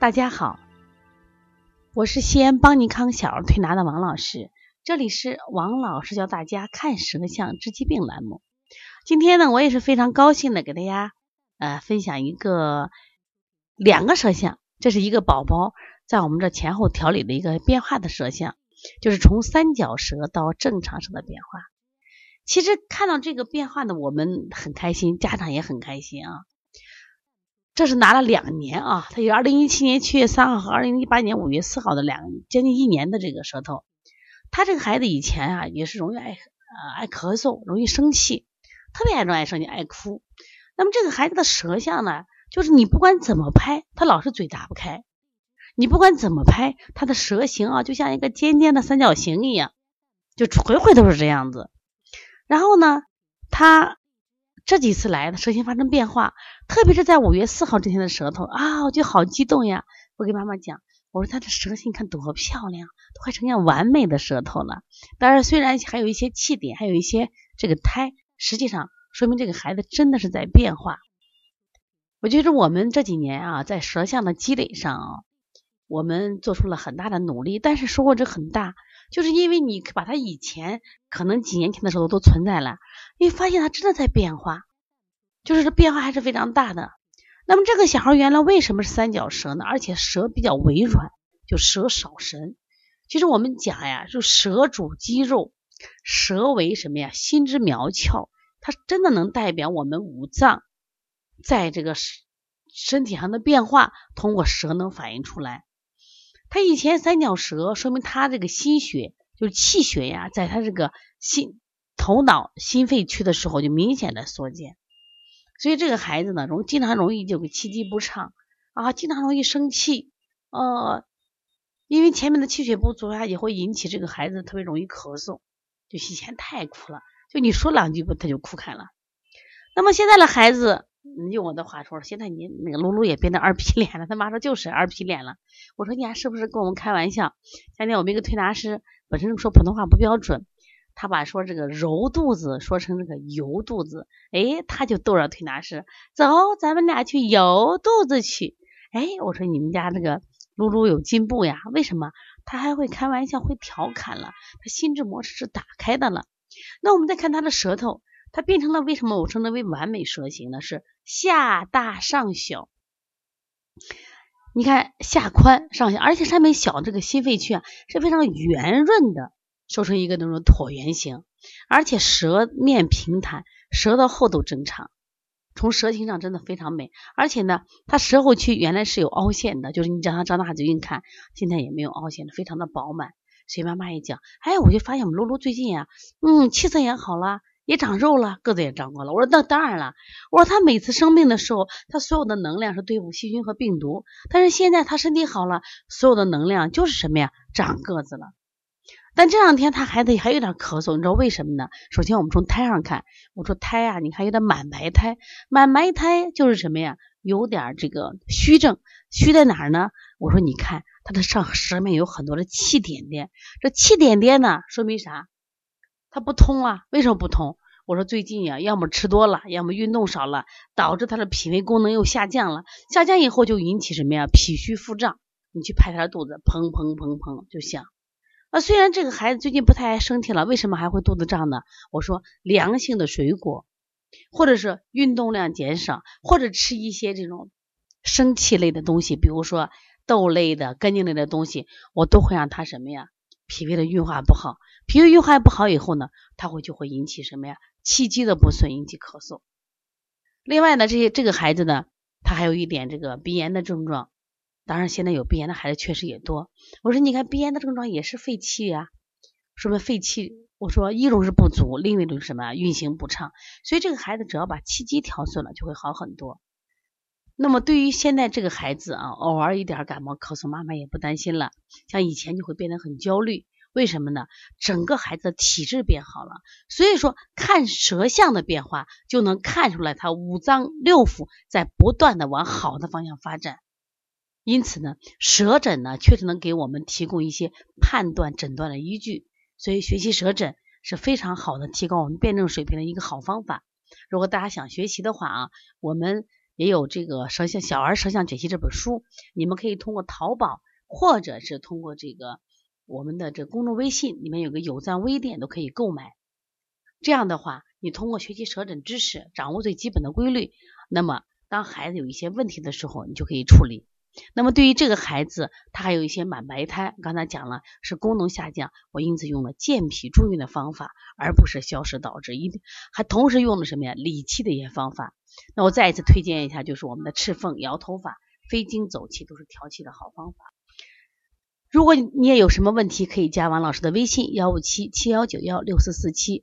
大家好，我是西安邦尼康小儿推拿的王老师，这里是王老师教大家看舌象治疾病栏目。今天呢，我也是非常高兴的给大家呃分享一个两个舌象，这是一个宝宝在我们这前后调理的一个变化的舌象，就是从三角舌到正常舌的变化。其实看到这个变化呢，我们很开心，家长也很开心啊。这是拿了两年啊，他有二零一七年七月三号和二零一八年五月四号的两将近一年的这个舌头。他这个孩子以前啊也是容易爱呃爱咳嗽，容易生气，特别严重爱生气爱哭。那么这个孩子的舌象呢，就是你不管怎么拍，他老是嘴打不开；你不管怎么拍，他的舌形啊就像一个尖尖的三角形一样，就回回都是这样子。然后呢，他。这几次来的舌形发生变化，特别是在五月四号这天的舌头啊，我就好激动呀！我给妈妈讲，我说他的舌形看多漂亮，都快呈现完美的舌头了。当然，虽然还有一些气点，还有一些这个胎，实际上说明这个孩子真的是在变化。我觉得我们这几年啊，在舌象的积累上啊，我们做出了很大的努力，但是收获值很大，就是因为你把他以前可能几年前的时候都存在了。你发现他真的在变化，就是这变化还是非常大的。那么这个小孩原来为什么是三角舌呢？而且舌比较微软，就舌少神。其实我们讲呀，就舌主肌肉，舌为什么呀？心之苗窍，它真的能代表我们五脏在这个身体上的变化，通过舌能反映出来。他以前三角舌，说明他这个心血，就是气血呀，在他这个心。头脑心肺区的时候就明显的缩减，所以这个孩子呢，容经常容易就气机不畅啊，经常容易生气，呃，因为前面的气血不足啊，也会引起这个孩子特别容易咳嗽，就以前太哭了，就你说两句不他就哭开了。那么现在的孩子，用我的话说，现在你那个露露也变得二皮脸了，他妈说就是二皮脸了。我说你还是不是跟我们开玩笑？前天我们一个推拿师本身说普通话不标准。他把说这个揉肚子说成这个油肚子，哎，他就逗着推拿师，走，咱们俩去油肚子去。哎，我说你们家这个露露有进步呀？为什么？他还会开玩笑，会调侃了，他心智模式是打开的了。那我们再看他的舌头，它变成了为什么我称它为完美舌形呢？是下大上小，你看下宽上小，而且上面小这个心肺区啊是非常圆润的。收成一个那种椭圆形，而且舌面平坦，舌的厚度正常，从舌形上真的非常美。而且呢，它舌后区原来是有凹陷的，就是你让它张大嘴硬看，现在也没有凹陷的，非常的饱满。所以妈妈一讲，哎，我就发现我们露露最近呀，嗯，气色也好了，也长肉了，个子也长高了。我说那当然了，我说他每次生病的时候，他所有的能量是对付细菌和病毒，但是现在他身体好了，所有的能量就是什么呀，长个子了。但这两天他孩子还有点咳嗽，你知道为什么呢？首先我们从胎上看，我说胎啊，你看有点满白胎，满白胎就是什么呀？有点这个虚症，虚在哪儿呢？我说你看他的上舌面有很多的气点点，这气点点呢，说明啥？他不通啊？为什么不通？我说最近呀，要么吃多了，要么运动少了，导致他的脾胃功能又下降了，下降以后就引起什么呀？脾虚腹胀，你去拍他的肚子，砰砰砰砰就响。啊，虽然这个孩子最近不太爱生气了，为什么还会肚子胀呢？我说凉性的水果，或者是运动量减少，或者吃一些这种生气类的东西，比如说豆类的、根茎类的东西，我都会让他什么呀？脾胃的运化不好，脾胃运化不好以后呢，他会就会引起什么呀？气机的不顺，引起咳嗽。另外呢，这些这个孩子呢，他还有一点这个鼻炎的症状。当然，现在有鼻炎的孩子确实也多。我说，你看鼻炎的症状也是肺气呀，说明肺气。我说，一种是不足，另一种是什么？运行不畅。所以这个孩子只要把气机调顺了，就会好很多。那么对于现在这个孩子啊，偶尔一点感冒咳嗽，妈妈也不担心了。像以前就会变得很焦虑，为什么呢？整个孩子的体质变好了。所以说，看舌象的变化，就能看出来他五脏六腑在不断的往好的方向发展。因此呢，舌诊呢确实能给我们提供一些判断诊断的依据，所以学习舌诊是非常好的提高我们辩证水平的一个好方法。如果大家想学习的话啊，我们也有这个舌象小儿舌象解析这本书，你们可以通过淘宝或者是通过这个我们的这公众微信里面有个有赞微店都可以购买。这样的话，你通过学习舌诊知识，掌握最基本的规律，那么当孩子有一些问题的时候，你就可以处理。那么对于这个孩子，他还有一些满白胎，刚才讲了是功能下降，我因此用了健脾助运的方法，而不是消食导致，一定还同时用了什么呀？理气的一些方法。那我再一次推荐一下，就是我们的赤凤摇头法、飞经走气都是调气的好方法。如果你也有什么问题，可以加王老师的微信：幺五七七幺九幺六四四七。